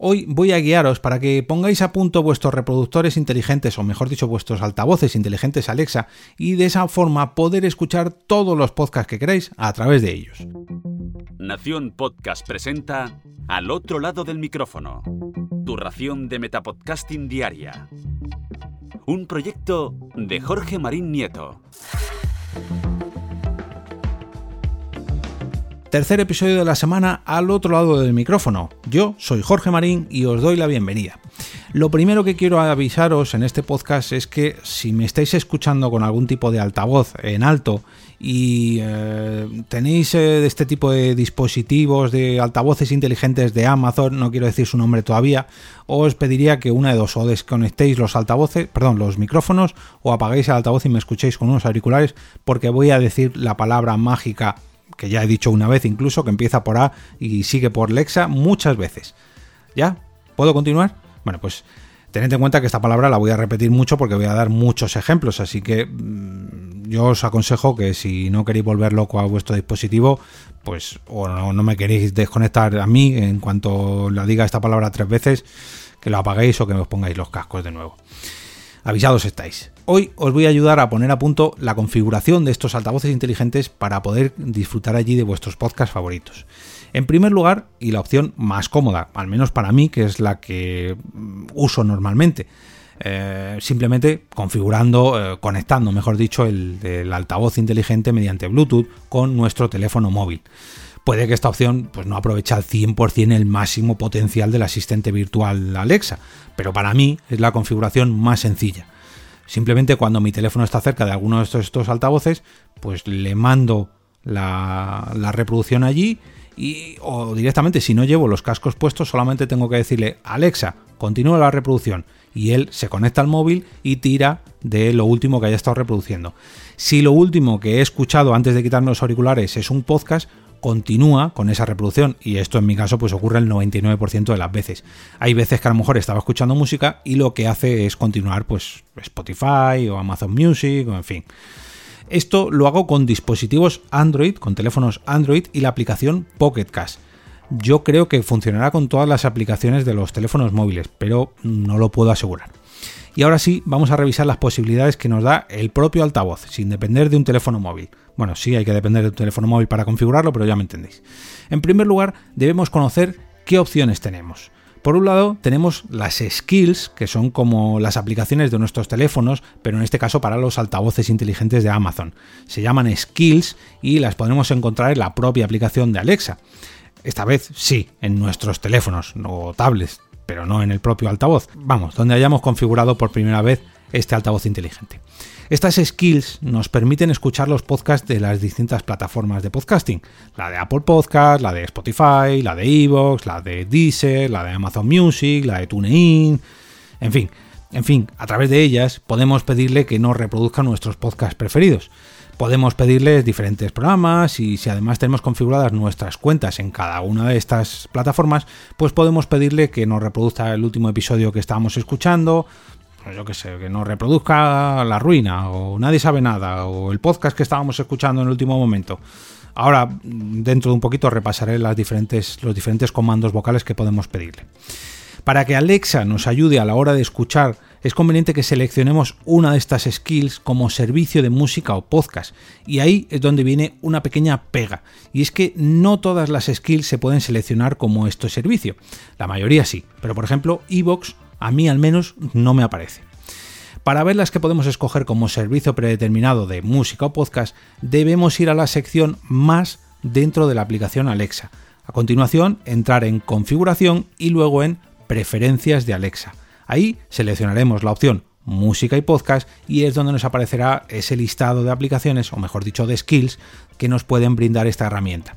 Hoy voy a guiaros para que pongáis a punto vuestros reproductores inteligentes, o mejor dicho, vuestros altavoces inteligentes Alexa, y de esa forma poder escuchar todos los podcasts que queráis a través de ellos. Nación Podcast presenta Al otro lado del micrófono, tu ración de Metapodcasting Diaria. Un proyecto de Jorge Marín Nieto. Tercer episodio de la semana al otro lado del micrófono. Yo soy Jorge Marín y os doy la bienvenida. Lo primero que quiero avisaros en este podcast es que si me estáis escuchando con algún tipo de altavoz en alto y eh, tenéis eh, este tipo de dispositivos de altavoces inteligentes de Amazon, no quiero decir su nombre todavía, os pediría que una de dos o desconectéis los altavoces, perdón, los micrófonos o apagáis el altavoz y me escuchéis con unos auriculares porque voy a decir la palabra mágica que ya he dicho una vez incluso, que empieza por A y sigue por Lexa muchas veces. ¿Ya? ¿Puedo continuar? Bueno, pues tened en cuenta que esta palabra la voy a repetir mucho porque voy a dar muchos ejemplos, así que mm, yo os aconsejo que si no queréis volver loco a vuestro dispositivo, pues o no, no me queréis desconectar a mí en cuanto la diga esta palabra tres veces, que lo apaguéis o que os pongáis los cascos de nuevo. Avisados estáis. Hoy os voy a ayudar a poner a punto la configuración de estos altavoces inteligentes para poder disfrutar allí de vuestros podcasts favoritos. En primer lugar, y la opción más cómoda, al menos para mí, que es la que mm, uso normalmente, eh, simplemente configurando, eh, conectando, mejor dicho, el, el, altavoz inteligente mediante Bluetooth con nuestro teléfono móvil. Puede que esta opción pues, no aproveche al 100% el máximo potencial del asistente virtual Alexa, pero para mí es la configuración más sencilla. Simplemente cuando mi teléfono está cerca de alguno de estos, altavoces, pues le mando la, la, reproducción allí y, o directamente si no llevo los cascos puestos solamente tengo que decirle Alexa, continúa la reproducción y él se conecta al móvil y tira de lo último que haya estado reproduciendo. Si lo último que he escuchado antes de quitarme los auriculares es un podcast, continúa con esa reproducción y esto en mi caso pues ocurre el 99% de las veces. Hay veces que a lo mejor estaba escuchando música y lo que hace es continuar pues Spotify o Amazon Music o en fin. Esto lo hago con dispositivos Android, con teléfonos Android y la aplicación Pocket Cast. Yo creo que funcionará con todas las aplicaciones de los teléfonos móviles, pero no lo puedo asegurar. Y ahora sí, vamos a revisar las posibilidades que nos da el propio altavoz, sin depender de un teléfono móvil. Bueno, sí hay que depender de un teléfono móvil para configurarlo, pero ya me entendéis. En primer lugar, debemos conocer qué opciones tenemos. Por un lado, tenemos las skills, que son como las aplicaciones de nuestros teléfonos, pero en este caso para los altavoces inteligentes de Amazon. Se llaman skills y las podremos encontrar en la propia aplicación de Alexa. Esta vez sí, en nuestros teléfonos o tablets, pero no en el propio altavoz. Vamos, donde hayamos configurado por primera vez este altavoz inteligente. Estas skills nos permiten escuchar los podcasts de las distintas plataformas de podcasting, la de Apple Podcast, la de Spotify, la de Evox, la de Deezer, la de Amazon Music, la de TuneIn, en fin, en fin, a través de ellas podemos pedirle que nos reproduzca nuestros podcasts preferidos. Podemos pedirles diferentes programas y si además tenemos configuradas nuestras cuentas en cada una de estas plataformas, pues podemos pedirle que nos reproduzca el último episodio que estábamos escuchando, yo qué sé, que nos reproduzca La Ruina, o Nadie sabe nada, o el podcast que estábamos escuchando en el último momento. Ahora, dentro de un poquito, repasaré las diferentes, los diferentes comandos vocales que podemos pedirle. Para que Alexa nos ayude a la hora de escuchar, es conveniente que seleccionemos una de estas skills como servicio de música o podcast. Y ahí es donde viene una pequeña pega. Y es que no todas las skills se pueden seleccionar como este servicio. La mayoría sí. Pero por ejemplo, Evox a mí al menos no me aparece. Para ver las que podemos escoger como servicio predeterminado de música o podcast, debemos ir a la sección Más dentro de la aplicación Alexa. A continuación, entrar en Configuración y luego en Preferencias de Alexa. Ahí seleccionaremos la opción Música y Podcast y es donde nos aparecerá ese listado de aplicaciones, o mejor dicho, de skills que nos pueden brindar esta herramienta.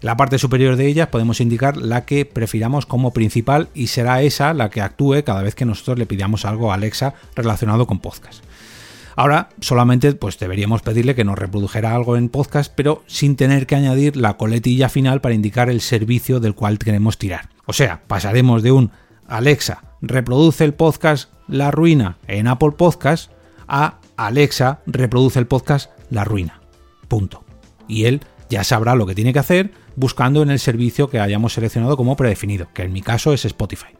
En la parte superior de ella podemos indicar la que prefiramos como principal y será esa la que actúe cada vez que nosotros le pidamos algo a Alexa relacionado con podcast. Ahora solamente pues deberíamos pedirle que nos reprodujera algo en podcast, pero sin tener que añadir la coletilla final para indicar el servicio del cual queremos tirar. O sea, pasaremos de un Alexa, reproduce el podcast La Ruina en Apple Podcast a Alexa, reproduce el podcast La Ruina. Punto. Y él ya sabrá lo que tiene que hacer buscando en el servicio que hayamos seleccionado como predefinido, que en mi caso es Spotify.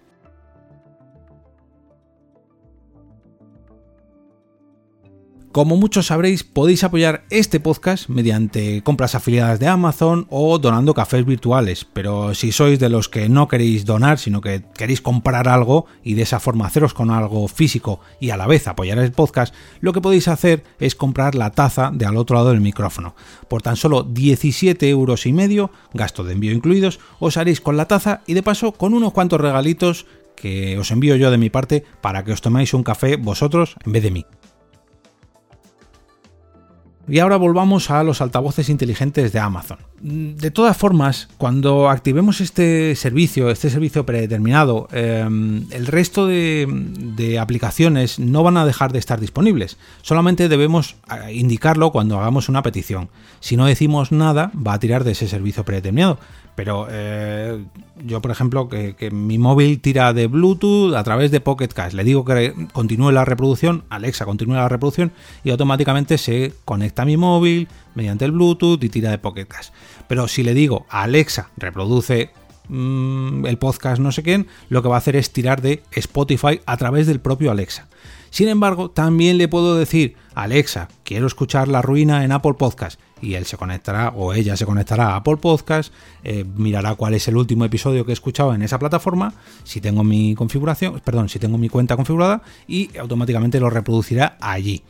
Como muchos sabréis, podéis apoyar este podcast mediante compras afiliadas de Amazon o donando cafés virtuales, pero si sois de los que no queréis donar, sino que queréis comprar algo y de esa forma haceros con algo físico y a la vez apoyar el podcast, lo que podéis hacer es comprar la taza de al otro lado del micrófono. Por tan solo 17 euros y medio, gasto de envío incluidos, os haréis con la taza y de paso con unos cuantos regalitos que os envío yo de mi parte para que os toméis un café vosotros en vez de mí. Y ahora volvamos a los altavoces inteligentes de Amazon. De todas formas, cuando activemos este servicio, este servicio predeterminado, em, el resto de, aplicaciones no van a dejar de estar disponibles. Solamente debemos indicarlo cuando hagamos una petición. Si no decimos nada, va a tirar de ese servicio predeterminado. Pero eh, yo, por ejemplo, que, mi móvil tira de Bluetooth a través de Pocket Cast. Le digo que continúe la reproducción, Alexa continúe la reproducción y automáticamente se conecta a mi móvil mediante el Bluetooth y tira de Pocket Cast. Pero si le digo Alexa reproduce mm, el podcast no sé quién, lo que va a hacer es tirar de Spotify a través del propio Alexa. Sin embargo, también le puedo decir, Alexa, quiero escuchar La Ruina en Apple Podcast y él se conectará o ella se conectará a Apple Podcast, eh, mirará cuál es el último episodio que he escuchado en esa plataforma, si tengo mi configuración, perdón, si tengo mi cuenta configurada y automáticamente lo reproducirá allí.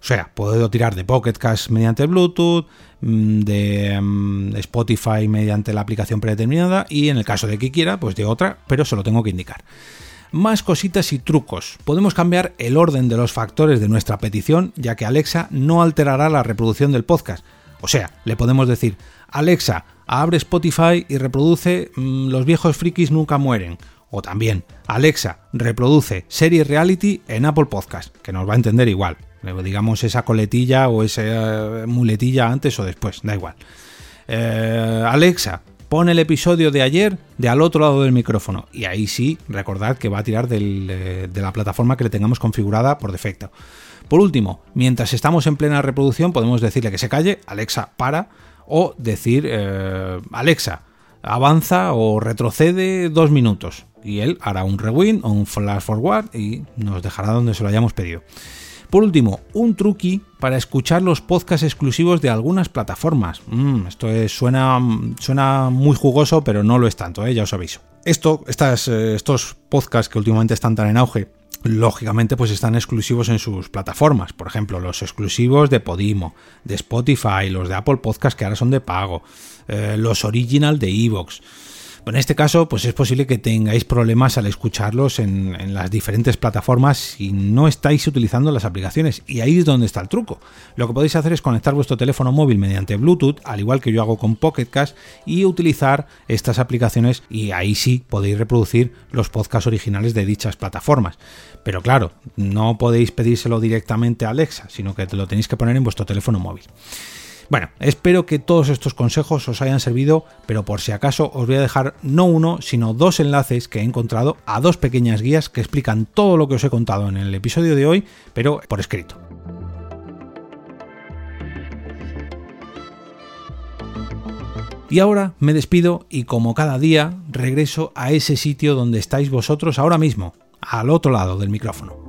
O sea, puedo tirar de Pocket Cast mediante Bluetooth, mm, de mm, Spotify mediante la aplicación predeterminada y en el caso de que quiera, pues de otra, pero se lo tengo que indicar más cositas y trucos. Podemos cambiar el orden de los factores de nuestra petición, ya que Alexa no alterará la reproducción del podcast. O sea, le podemos decir, Alexa, abre Spotify y reproduce mm, Los viejos frikis nunca mueren. O también, Alexa, reproduce serie reality en Apple Podcast, que nos va a entender igual. Digamos esa coletilla o esa eh, muletilla antes o después, da igual. Eh, Alexa, pone el episodio de ayer de al otro lado del micrófono. Y ahí sí, recordad que va a tirar eh, de la plataforma que le tengamos configurada por defecto. Por último, mientras estamos en plena reproducción, podemos decirle que se calle, Alexa para, o decir eh, Alexa avanza o retrocede dos minutos. Y él hará un rewind o un flash forward y nos dejará donde se lo hayamos pedido. Por último, un truqui para escuchar los podcasts exclusivos de algunas plataformas. Mm, esto suena, suena muy jugoso, pero no lo es tanto, ¿eh? ya os aviso. Eh, estos podcasts que últimamente están tan en auge, lógicamente pues están exclusivos en sus plataformas. Por ejemplo, los exclusivos de Podimo, de Spotify, los de Apple Podcast que ahora son de pago, eh, los original de Evox. En este caso, pues es posible que tengáis problemas al escucharlos en, las diferentes plataformas si no estáis utilizando las aplicaciones. Y ahí es donde está el truco. Lo que podéis hacer es conectar vuestro teléfono móvil mediante Bluetooth, al igual que yo hago con Pocket Cast, y utilizar estas aplicaciones y ahí sí podéis reproducir los podcasts originales de dichas plataformas. Pero claro, no podéis pedírselo directamente a Alexa, sino que lo tenéis que poner en vuestro teléfono móvil. Bueno, espero que todos estos consejos os hayan servido, pero por si acaso os voy a dejar no uno, sino dos enlaces que he encontrado a dos pequeñas guías que explican todo lo que os he contado en el episodio de hoy, pero por escrito. Y ahora me despido y como cada día regreso a ese sitio donde estáis vosotros ahora mismo, al otro lado del micrófono.